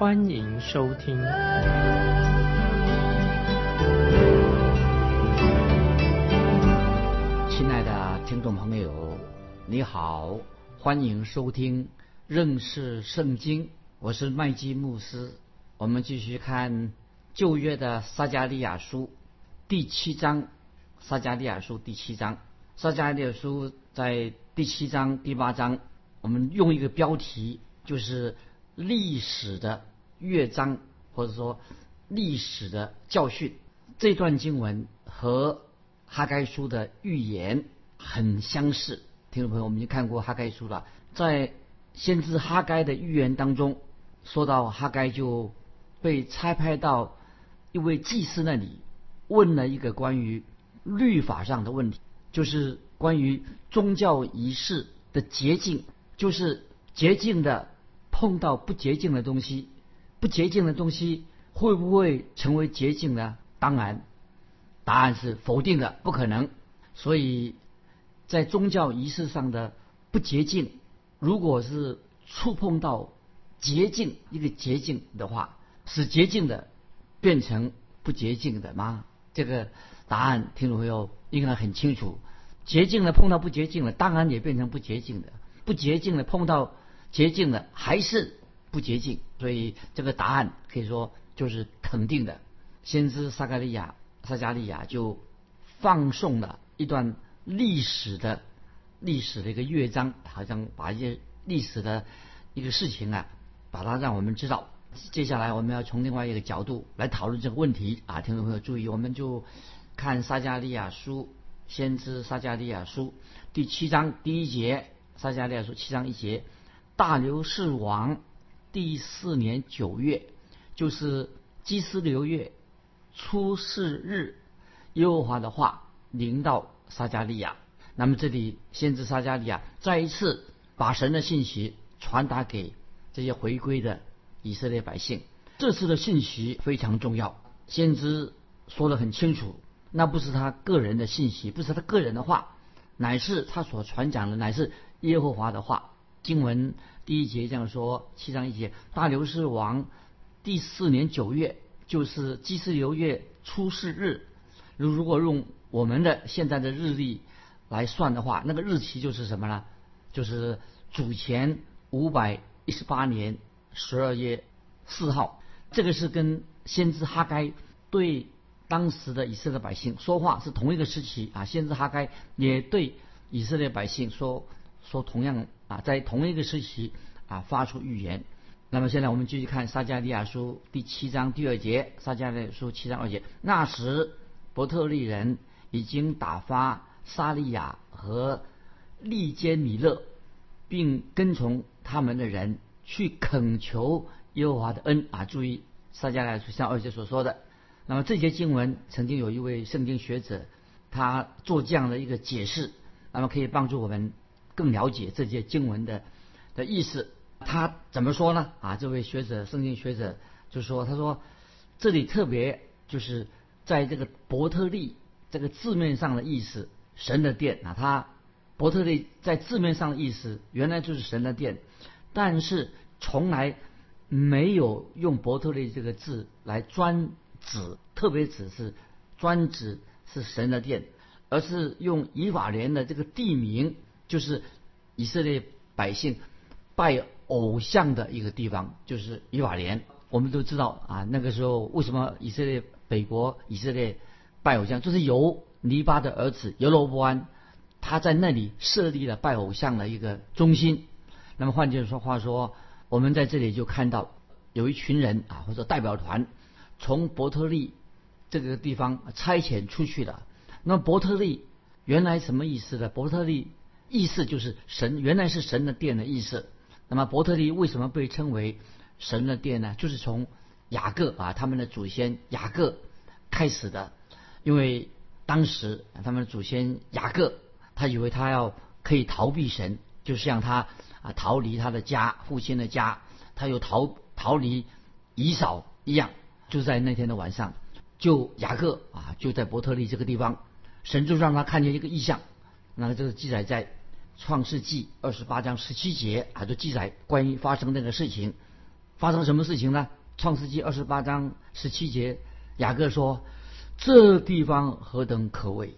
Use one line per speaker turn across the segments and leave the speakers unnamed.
欢迎收听。
亲爱的听众朋友，你好，欢迎收听认识圣经。我是麦基牧师。我们继续看旧约的撒加利亚书第七章。撒加利亚书第七章，撒加利亚书在第七章、第八章，我们用一个标题，就是历史的乐章，或者说历史的教训。这段经文和哈该书的预言很相似。听众朋友，我们已经看过哈该书了，在先知哈该的预言当中，说到哈该就被差派到一位祭司那里，问了一个关于。律法上的问题，就是关于宗教仪式的洁净，就是洁净的碰到不洁净的东西，不洁净的东西会不会成为洁净呢？当然，答案是否定的，不可能。所以在宗教仪式上的不洁净，如果是触碰到洁净一个洁净的话，使洁净的变成不洁净的吗？这个。答案听众朋友应该很清楚，洁净的碰到不洁净的，当然也变成不洁净的；不洁净的碰到洁净的，还是不洁净。所以这个答案可以说就是肯定的。先知撒加利亚撒加利亚就放送了一段历史的历史的一个乐章，好像把一些历史的一个事情啊，把它让我们知道。接下来我们要从另外一个角度来讨论这个问题啊，听众朋友注意，我们就。看撒加利亚书，先知撒加利亚书第七章第一节，撒加利亚书七章一节，大流士王第四年九月，就是基斯流月初四日，耶和华的话临到撒加利亚。那么这里先知撒加利亚再一次把神的信息传达给这些回归的以色列百姓。这次的信息非常重要，先知说得很清楚。那不是他个人的信息，不是他个人的话，乃是他所传讲的，乃是耶和华的话。经文第一节这样说：七章一节，大流士王第四年九月，就是祭祀流月初四日。如如果用我们的现在的日历来算的话，那个日期就是什么呢？就是主前五百一十八年十二月四号。这个是跟先知哈该对。当时的以色列百姓说话是同一个时期啊，先知哈该也对以色列百姓说说同样啊，在同一个时期啊发出预言。那么现在我们继续看撒加利亚书第七章第二节，撒加利亚书七章二节，那时伯特利人已经打发沙利亚和利坚米勒，并跟从他们的人去恳求耶和华的恩啊，注意撒加利亚书像二节所说的。那么这节经文曾经有一位圣经学者，他做这样的一个解释，那么可以帮助我们更了解这些经文的的意思。他怎么说呢？啊，这位学者，圣经学者就说，他说这里特别就是在这个伯特利这个字面上的意思，神的殿啊，他伯特利在字面上的意思原来就是神的殿，但是从来没有用伯特利这个字来专。指特别指是专指是神的殿，而是用以法莲的这个地名，就是以色列百姓拜偶像的一个地方，就是以法莲。我们都知道啊，那个时候为什么以色列北国以色列拜偶像，就是由尼巴的儿子尤罗波安他在那里设立了拜偶像的一个中心。那么换句话说，我们在这里就看到有一群人啊，或者代表团。从伯特利这个地方差遣出去的。那伯特利原来什么意思呢？伯特利意思就是神，原来是神的殿的意思。那么伯特利为什么被称为神的殿呢？就是从雅各啊，他们的祖先雅各开始的，因为当时他们的祖先雅各，他以为他要可以逃避神，就像他啊逃离他的家父亲的家，他又逃逃离以扫一样，就在那天的晚上，就雅各啊就在伯特利这个地方，神就让他看见一个异象，那个这个记载在创世纪二十八章十七节啊，就记载关于发生那个事情，发生什么事情呢？创世纪二十八章十七节，雅各说：“这地方何等可畏！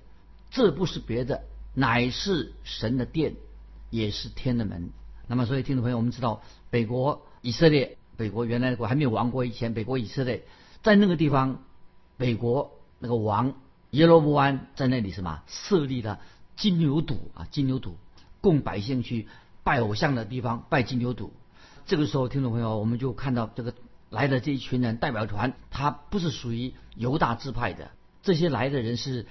这不是别的，乃是神的殿，也是天的门。”那么，所以听众朋友，我们知道北国以色列，北国原来的国还没有亡国以前，北国以色列在那个地方，北国那个王耶罗波安在那里什么设立了金牛犊啊，金牛犊供百姓去拜偶像的地方，拜金牛犊。这个时候，听众朋友，我们就看到这个。来的这一群人代表团，他不是属于犹大支派的。这些来的人是，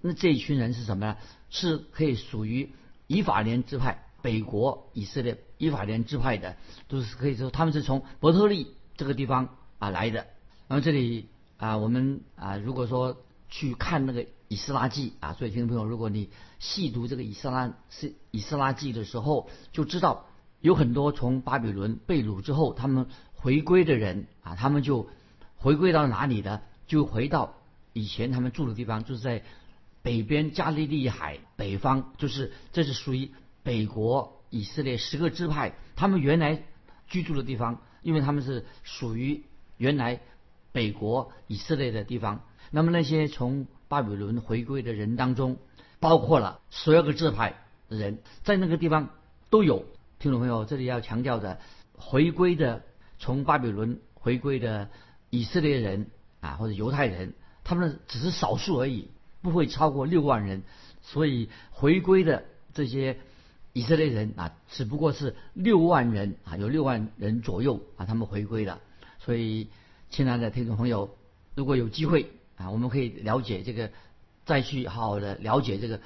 那这一群人是什么呢？是可以属于以法莲支派，北国以色列以法莲支派的，都是可以说他们是从伯特利这个地方啊来的。然后这里啊，我们啊，如果说去看那个以斯拉记啊，所以听众朋友，如果你细读这个以斯拉是以斯拉记的时候，就知道有很多从巴比伦被掳之后，他们。回归的人啊，他们就回归到哪里呢？就回到以前他们住的地方，就是在北边加利利海北方，就是这是属于北国以色列十个支派他们原来居住的地方，因为他们是属于原来北国以色列的地方。那么那些从巴比伦回归的人当中，包括了十二个支派的人，在那个地方都有。听众朋友，这里要强调的，回归的。从巴比伦回归的以色列人啊，或者犹太人，他们只是少数而已，不会超过六万人。所以回归的这些以色列人啊，只不过是六万人啊，有六万人左右啊，他们回归了。所以，亲爱的听众朋友，如果有机会啊，我们可以了解这个，再去好好的了解这个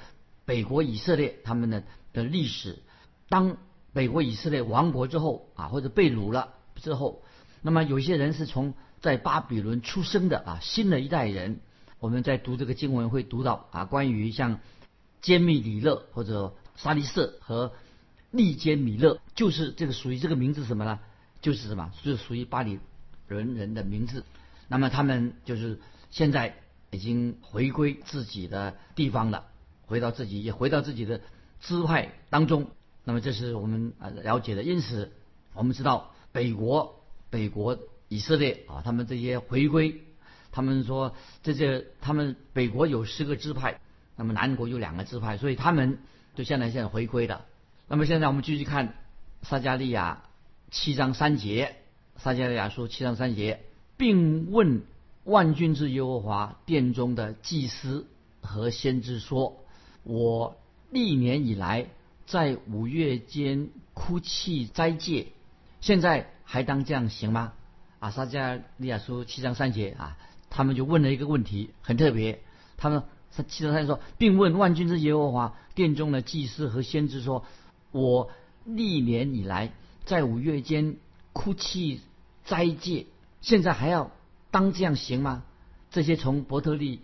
北国以色列他们的的历史。当北国以色列亡国之后啊，或者被掳了。之后，那么有些人是从在巴比伦出生的啊，新的一代人，我们在读这个经文会读到啊，关于像坚密里勒或者沙利瑟和利坚米勒，就是这个属于这个名字什么呢？就是什么？就是属于巴比伦人的名字。那么他们就是现在已经回归自己的地方了，回到自己也回到自己的支派当中。那么这是我们啊了解的。因此，我们知道。北国，北国以色列啊，他们这些回归，他们说这些他们北国有十个支派，那么南国有两个支派，所以他们就现在现在回归的。那么现在我们继续看撒加利亚七章三节，撒加利亚书七章三节，并问万军之耶和华殿中的祭司和先知说：“我历年以来在五月间哭泣斋戒。”现在还当这样行吗？啊，撒加利亚书七章三节啊，他们就问了一个问题，很特别。他们七章三节说，并问万军之耶和华殿中的祭司和先知说：“我历年以来在五月间哭泣斋戒，现在还要当这样行吗？”这些从伯特利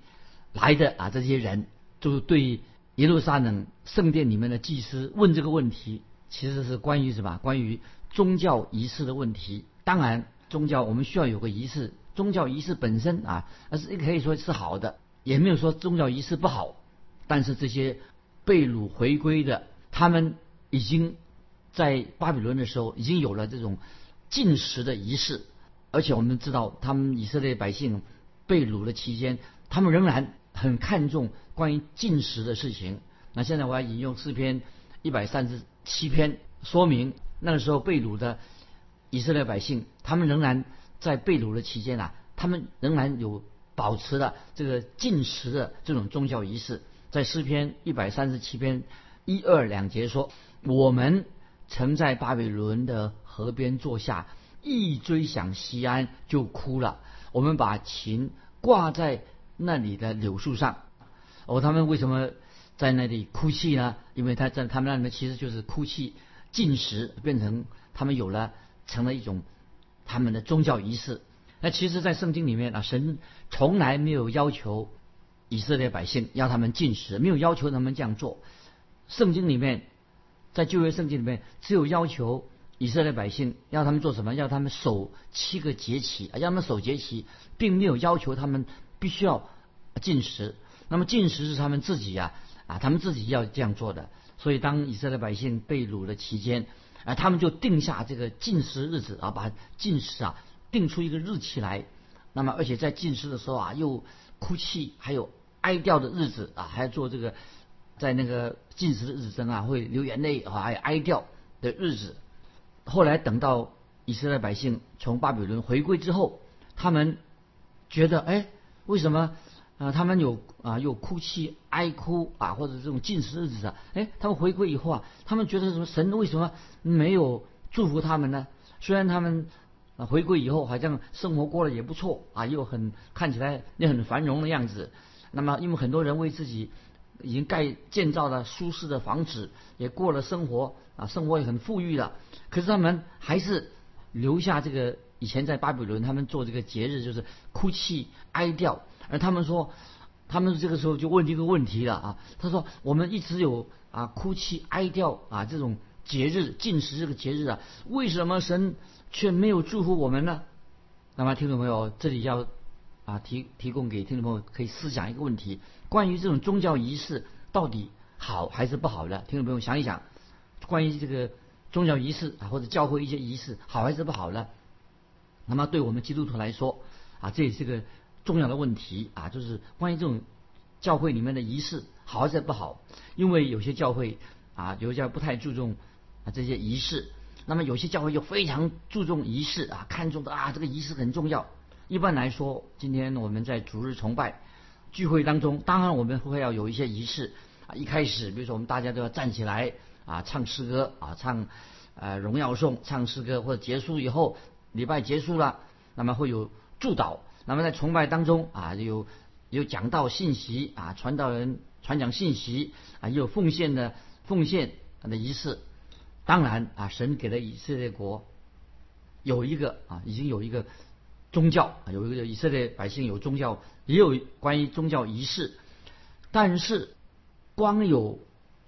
来的啊，这些人就是对耶路撒冷圣殿里面的祭司问这个问题，其实是关于什么？关于。宗教仪式的问题，当然宗教我们需要有个仪式，宗教仪式本身啊，而是可以说是好的，也没有说宗教仪式不好。但是这些被掳回归的，他们已经在巴比伦的时候已经有了这种进食的仪式，而且我们知道，他们以色列百姓被掳的期间，他们仍然很看重关于进食的事情。那现在我要引用诗篇一百三十七篇，说明。那个时候被掳的以色列百姓，他们仍然在被掳的期间啊，他们仍然有保持了这个进食的这种宗教仪式。在诗篇一百三十七篇一二两节说：“我们曾在巴比伦的河边坐下，一追想西安就哭了。我们把琴挂在那里的柳树上。哦，他们为什么在那里哭泣呢？因为他在他们那里面其实就是哭泣。”进食变成他们有了成了一种他们的宗教仪式。那其实，在圣经里面啊，神从来没有要求以色列百姓要他们进食，没有要求他们这样做。圣经里面，在旧约圣经里面，只有要求以色列百姓要他们做什么？要他们守七个节期，要他们守节期，并没有要求他们必须要进食。那么进食是他们自己呀，啊，他们自己要这样做的。所以，当以色列百姓被掳的期间，啊，他们就定下这个进食日子啊，把进食啊。定出一个日期来，那么而且在进食的时候啊，又哭泣，还有哀悼的日子啊，还要做这个在那个进食的日子中啊，会流眼泪啊，还有哀悼的日子。后来等到以色列百姓从巴比伦回归之后，他们觉得哎，为什么啊？他们有啊，有哭泣、哀哭啊，或者这种进食日子啊？哎，他们回归以后啊，他们觉得什么？神为什么没有祝福他们呢？虽然他们。啊，回归以后好像生活过得也不错啊，又很看起来也很繁荣的样子。那么，因为很多人为自己已经盖建造了舒适的房子，也过了生活啊，生活也很富裕了。可是他们还是留下这个以前在巴比伦他们做这个节日，就是哭泣哀悼。而他们说，他们这个时候就问一个问题了啊，他说我们一直有啊哭泣哀悼啊这种节日进食这个节日啊，为什么神？却没有祝福我们呢？那么，听众朋友，这里要啊提提供给听众朋友可以思想一个问题：关于这种宗教仪式到底好还是不好的？听众朋友想一想，关于这个宗教仪式啊或者教会一些仪式好还是不好呢？那么，对我们基督徒来说啊，这也是个重要的问题啊，就是关于这种教会里面的仪式好还是不好？因为有些教会啊，有些教不太注重啊这些仪式。那么有些教会又非常注重仪式啊，看重的啊，这个仪式很重要。一般来说，今天我们在逐日崇拜聚会当中，当然我们会要有一些仪式啊。一开始，比如说我们大家都要站起来啊，唱诗歌啊，唱呃荣耀颂，唱诗歌或者结束以后，礼拜结束了，那么会有祝祷。那么在崇拜当中啊，有有讲道信息啊，传道人传讲信息啊，也有奉献的奉献的仪式。当然啊，神给了以色列国有一个啊，已经有一个宗教，有一个以色列百姓有宗教，也有关于宗教仪式。但是光有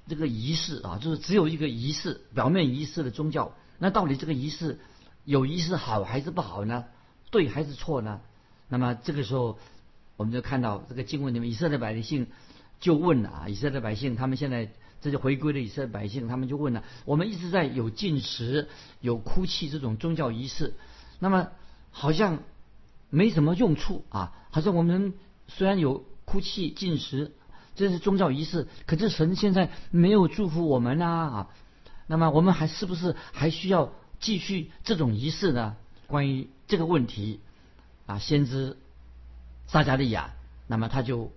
这个仪式啊，就是只有一个仪式，表面仪式的宗教，那到底这个仪式有仪式好还是不好呢？对还是错呢？那么这个时候，我们就看到这个经文里面，以色列百姓就问了啊，以色列百姓他们现在。这就回归了以色列百姓，他们就问了：我们一直在有进食、有哭泣这种宗教仪式，那么好像没什么用处啊！好像我们虽然有哭泣、进食，这是宗教仪式，可是神现在没有祝福我们啊！那么我们还是不是还需要继续这种仪式呢？关于这个问题啊，先知撒加利亚，那么他就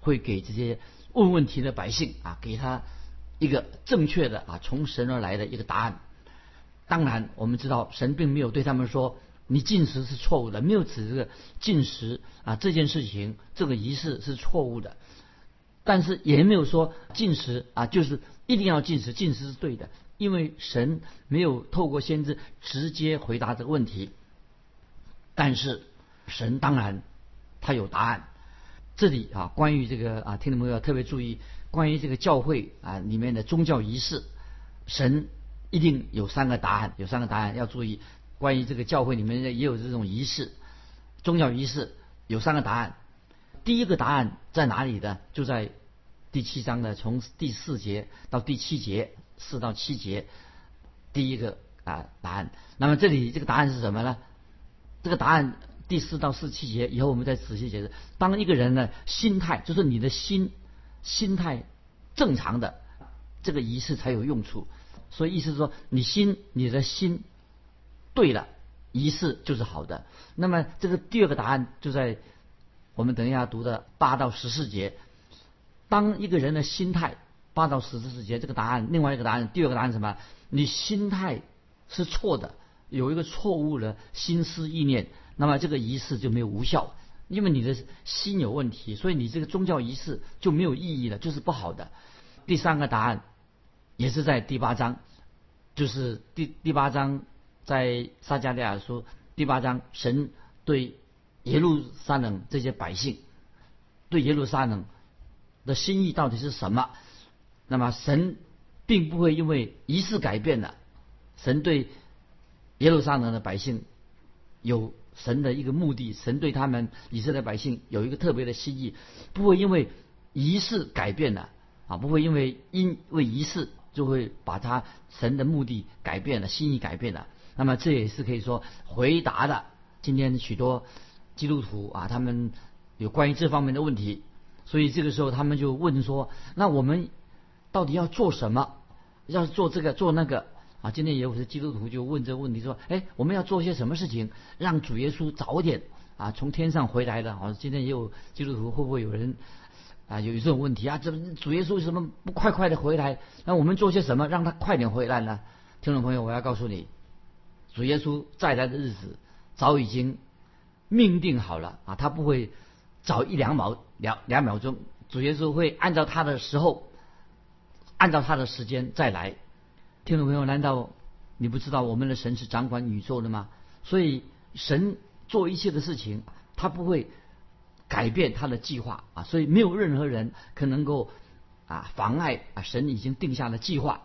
会给这些问问题的百姓啊，给他。一个正确的啊，从神而来的一个答案。当然，我们知道神并没有对他们说你进食是错误的，没有指这个进食啊这件事情，这个仪式是错误的。但是也没有说进食啊就是一定要进食，进食是对的，因为神没有透过先知直接回答这个问题。但是神当然他有答案。这里啊，关于这个啊，听众朋友要特别注意。关于这个教会啊里面的宗教仪式，神一定有三个答案，有三个答案要注意。关于这个教会里面也有这种仪式，宗教仪式有三个答案。第一个答案在哪里呢？就在第七章的从第四节到第七节，四到七节，第一个啊答案。那么这里这个答案是什么呢？这个答案第四到四七节以后我们再仔细解释。当一个人呢心态，就是你的心。心态正常的，这个仪式才有用处。所以意思说，你心你的心对了，仪式就是好的。那么这个第二个答案就在我们等一下读的八到十四节。当一个人的心态八到十四节，这个答案另外一个答案，第二个答案什么？你心态是错的，有一个错误的心思意念，那么这个仪式就没有无效。因为你的心有问题，所以你这个宗教仪式就没有意义了，就是不好的。第三个答案也是在第八章，就是第第八章在撒加利亚说第八章，神对耶路撒冷这些百姓，对耶路撒冷的心意到底是什么？那么神并不会因为仪式改变了，神对耶路撒冷的百姓有神的一个目的，神对他们以色列百姓有一个特别的心意，不会因为仪式改变了啊，不会因为因为仪式就会把他神的目的改变了，心意改变了。那么这也是可以说回答的今天许多基督徒啊，他们有关于这方面的问题，所以这个时候他们就问说：那我们到底要做什么？要做这个做那个？啊，今天也有些基督徒就问这个问题，说：哎，我们要做些什么事情，让主耶稣早点啊从天上回来的？好，今天也有基督徒会不会有人啊有这种问题啊？这主耶稣为什么不快快的回来？那我们做些什么让他快点回来呢？听众朋友，我要告诉你，主耶稣再来的日子早已经命定好了啊，他不会早一两秒两两秒钟，主耶稣会按照他的时候，按照他的时间再来。听众朋友，难道你不知道我们的神是掌管宇宙的吗？所以神做一切的事情，他不会改变他的计划啊！所以没有任何人可能够啊妨碍啊神已经定下的计划。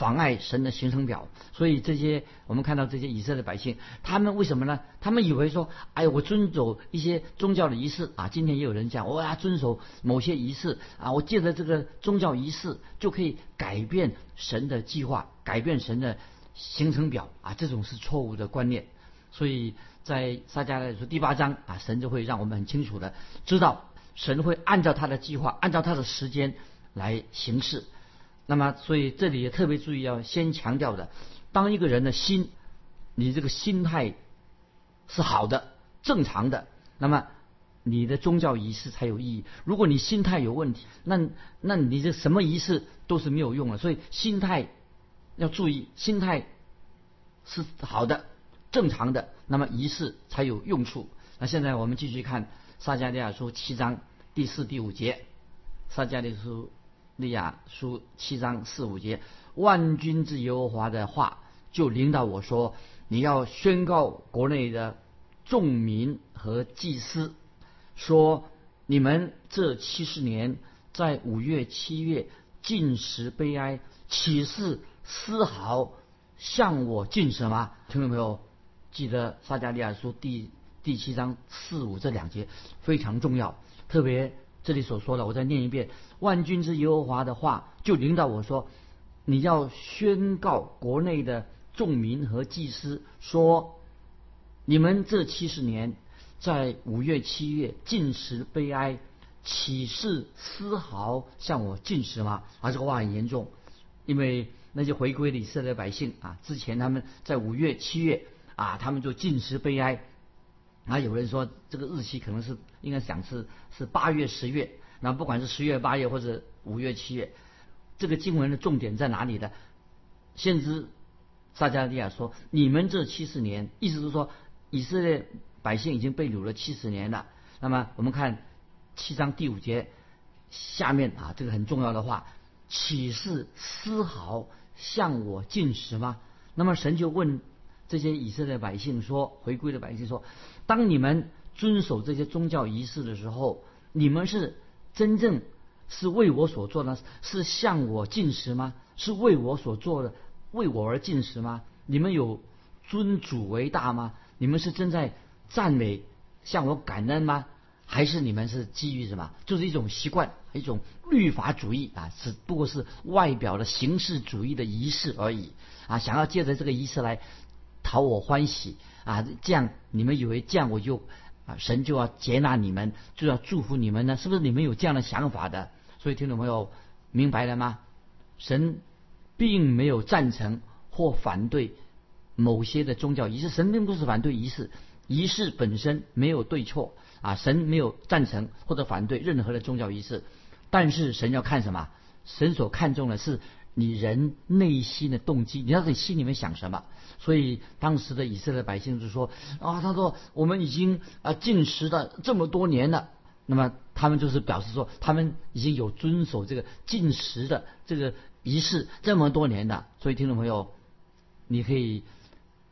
妨碍神的行程表，所以这些我们看到这些以色列百姓，他们为什么呢？他们以为说，哎，我遵守一些宗教的仪式啊。今天也有人讲，我要遵守某些仪式啊，我借着这个宗教仪式就可以改变神的计划，改变神的行程表啊。这种是错误的观念。所以在撒迦利亚第八章啊，神就会让我们很清楚的知道，神会按照他的计划，按照他的时间来行事。那么，所以这里也特别注意，要先强调的，当一个人的心，你这个心态是好的、正常的，那么你的宗教仪式才有意义。如果你心态有问题，那那你这什么仪式都是没有用的。所以心态要注意，心态是好的、正常的，那么仪式才有用处。那现在我们继续看撒迦利亚书七章第四、第五节，撒迦利亚书。利亚书七章四五节，万军之耶和华的话就领导我说：“你要宣告国内的众民和祭司，说你们这七十年在五月七月进食悲哀，岂是丝毫向我进食吗？”听众朋友，记得撒加利亚书第第七章四五这两节非常重要，特别。这里所说的，我再念一遍：万军之耶和华的话，就领导我说，你要宣告国内的众民和祭司说，你们这七十年在五月七月进食悲哀，岂是丝毫向我进食吗？啊，这个话很严重，因为那些回归以色列百姓啊，之前他们在五月七月啊，他们就进食悲哀。啊，有人说这个日期可能是应该讲是是八月十月，那不管是十月八月或者五月七月，这个经文的重点在哪里呢？先知撒加利亚说：“你们这七十年，意思是说以色列百姓已经被掳了七十年了。”那么我们看七章第五节下面啊，这个很重要的话：“岂是丝毫向我进食吗？”那么神就问。这些以色列百姓说：“回归的百姓说，当你们遵守这些宗教仪式的时候，你们是真正是为我所做的，是向我进食吗？是为我所做的，为我而进食吗？你们有尊主为大吗？你们是正在赞美向我感恩吗？还是你们是基于什么？就是一种习惯，一种律法主义啊，只不过是外表的形式主义的仪式而已啊！想要借着这个仪式来。”讨我欢喜啊！这样你们以为这样我就啊神就要接纳你们，就要祝福你们呢？是不是你们有这样的想法的？所以听众朋友明白了吗？神并没有赞成或反对某些的宗教仪式，神并不是反对仪式，仪式本身没有对错啊！神没有赞成或者反对任何的宗教仪式，但是神要看什么？神所看重的是。你人内心的动机，你要你心里面想什么？所以当时的以色列百姓就说：啊，他说我们已经啊进食了这么多年了。那么他们就是表示说，他们已经有遵守这个进食的这个仪式这么多年了。所以听众朋友，你可以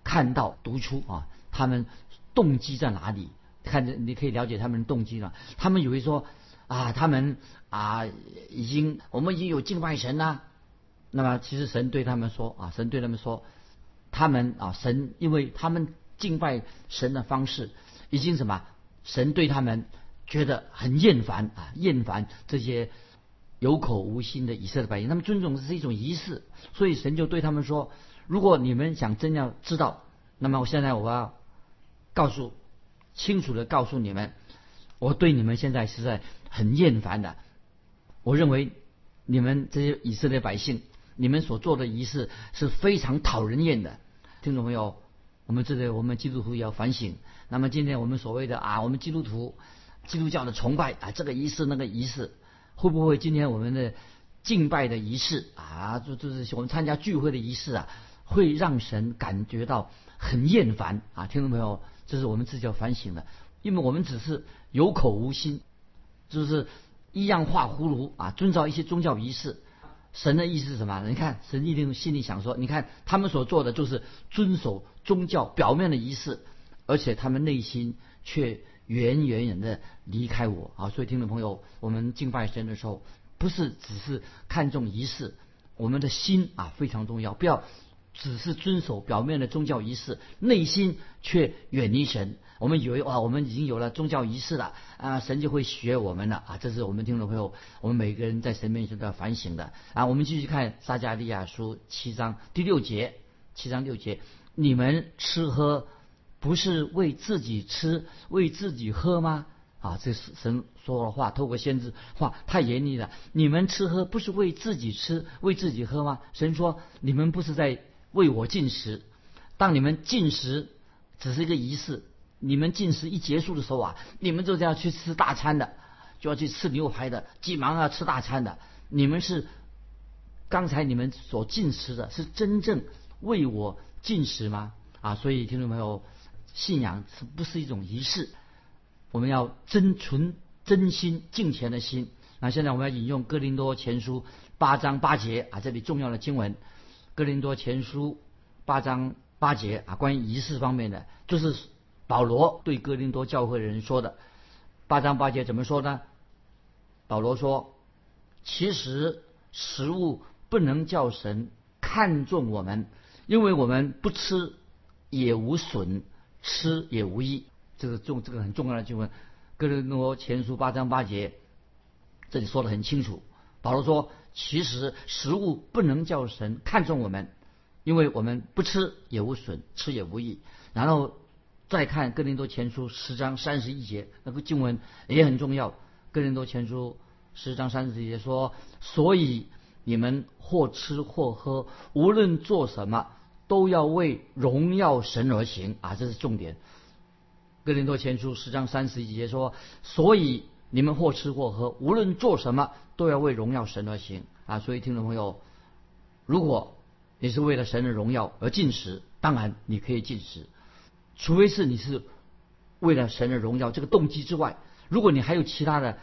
看到读出啊，他们动机在哪里？看着你可以了解他们的动机了。他们以为说啊，他们啊已经我们已经有敬拜神啦。那么其实神对他们说啊，神对他们说，他们啊神因为他们敬拜神的方式已经什么？神对他们觉得很厌烦啊，厌烦这些有口无心的以色列百姓。他们尊重是一种仪式，所以神就对他们说：如果你们想真要知道，那么我现在我要告诉。清楚的告诉你们，我对你们现在是在很厌烦的。我认为你们这些以色列百姓，你们所做的仪式是非常讨人厌的。听众朋友，我们这个我们基督徒要反省。那么今天我们所谓的啊，我们基督徒基督教的崇拜啊，这个仪式那个仪式，会不会今天我们的敬拜的仪式啊，就就是我们参加聚会的仪式啊，会让神感觉到很厌烦啊？听众朋友。这是我们自己要反省的，因为我们只是有口无心，就是一样画葫芦啊，遵照一些宗教仪式。神的意思是什么？你看，神一定心里想说，你看他们所做的就是遵守宗教表面的仪式，而且他们内心却远远远的离开我啊！所以，听众朋友，我们敬拜神的时候，不是只是看重仪式，我们的心啊非常重要，不要。只是遵守表面的宗教仪式，内心却远离神。我们以为哇，我们已经有了宗教仪式了啊，神就会学我们了啊。这是我们听众朋友，我们每个人在神面前都要反省的啊。我们继续看撒加利亚书七章第六节，七章六节，你们吃喝不是为自己吃，为自己喝吗？啊，这是神说的话，透过先知话太严厉了。你们吃喝不是为自己吃，为自己喝吗？神说，你们不是在。为我进食，当你们进食只是一个仪式，你们进食一结束的时候啊，你们就是要去吃大餐的，就要去吃牛排的，急忙要吃大餐的。你们是刚才你们所进食的，是真正为我进食吗？啊，所以听众朋友，信仰是不是一种仪式？我们要真存真心敬虔的心。那现在我们要引用哥林多前书八章八节啊，这里重要的经文。哥林多前书八章八节啊，关于仪式方面的，就是保罗对哥林多教会的人说的。八章八节怎么说呢？保罗说：“其实食物不能叫神看重我们，因为我们不吃也无损，吃也无益。”这个重，这个很重要的经文。哥林多前书八章八节，这里说的很清楚。保罗说。其实食物不能叫神看重我们，因为我们不吃也无损，吃也无益。然后再看哥林多前书十章三十一节，那个经文也很重要。哥林多前书十章三十一节说：“所以你们或吃或喝，无论做什么，都要为荣耀神而行。”啊，这是重点。哥林多前书十章三十一节说：“所以。”你们或吃或喝，无论做什么，都要为荣耀神而行啊！所以，听众朋友，如果你是为了神的荣耀而进食，当然你可以进食，除非是你是为了神的荣耀这个动机之外，如果你还有其他的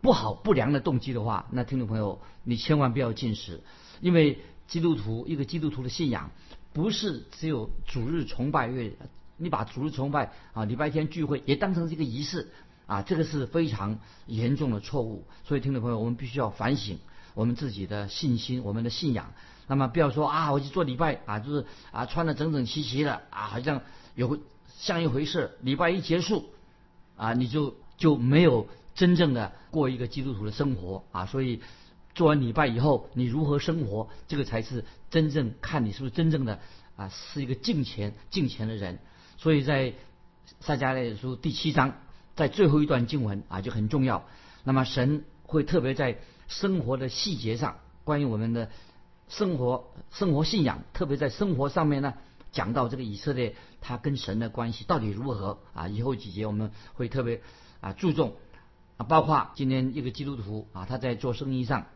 不好不良的动机的话，那听众朋友，你千万不要进食，因为基督徒一个基督徒的信仰不是只有主日崇拜，因为你把主日崇拜啊礼拜天聚会也当成是一个仪式。啊，这个是非常严重的错误，所以听众朋友，我们必须要反省我们自己的信心，我们的信仰。那么不要说啊，我去做礼拜啊，就是啊，穿的整整齐齐的啊，好像有像一回事。礼拜一结束啊，你就就没有真正的过一个基督徒的生活啊。所以做完礼拜以后，你如何生活，这个才是真正看你是不是真正的啊，是一个敬虔敬虔的人。所以在撒迦利书第七章。在最后一段经文啊就很重要。那么神会特别在生活的细节上，关于我们的生活、生活信仰，特别在生活上面呢，讲到这个以色列他跟神的关系到底如何啊？以后几节我们会特别啊注重啊，包括今天一个基督徒啊，他在做生意上，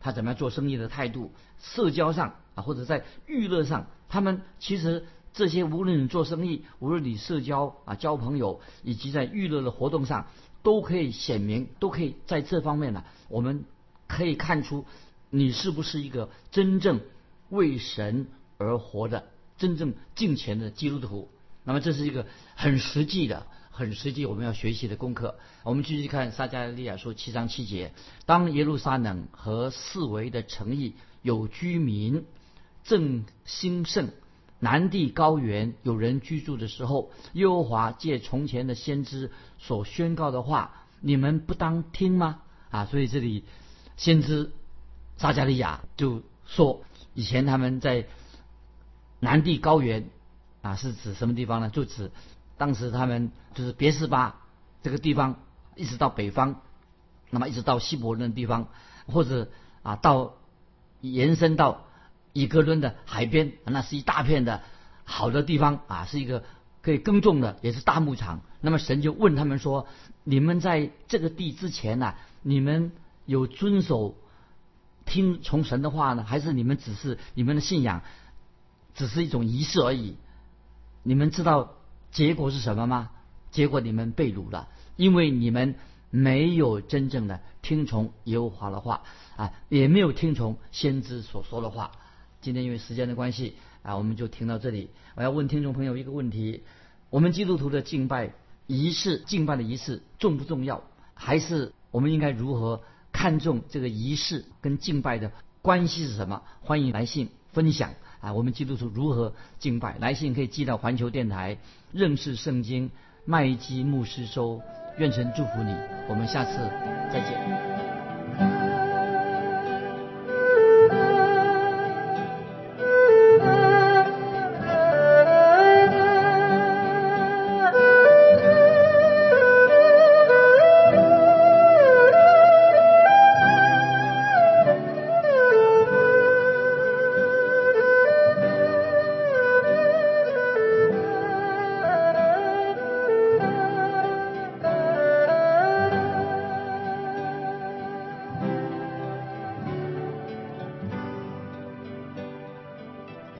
他怎么样做生意的态度，社交上啊，或者在娱乐上，他们其实。这些无论你做生意，无论你社交啊交朋友，以及在娱乐的活动上，都可以显明，都可以在这方面呢，我们可以看出你是不是一个真正为神而活的、真正敬虔的基督徒。那么这是一个很实际的、很实际我们要学习的功课。我们继续看撒迦利亚书七章七节：当耶路撒冷和四围的城邑有居民正兴盛，南地高原有人居住的时候，耶和华借从前的先知所宣告的话，你们不当听吗？啊，所以这里先知撒迦利亚就说，以前他们在南地高原啊，是指什么地方呢？就指当时他们就是别是巴这个地方，一直到北方，那么一直到希伯伦的地方，或者啊到延伸到以格伦的海边，那是一大片的好的地方啊，是一个可以耕种的，也是大牧场。那么神就问他们说：“你们在这个地之前呢，你们有遵守听从神的话呢，还是你们只是你们的信仰只是一种仪式而已？你们知道结果是什么吗？结果你们被掳了，因为你们没有真正的听从耶和华的话啊，也没有听从先知所说的话。今天因为时间的关系啊，我们就停到这里。我要问听众朋友一个问题：我们基督徒的敬拜仪式、敬拜的仪式重不重要？还是我们应该如何看重这个仪式跟敬拜的关系是什么？欢迎来信分享啊！我们基督徒如何敬拜？来信可以寄到环球电台认识圣经麦基牧师收。愿神祝福你，我们下次再见。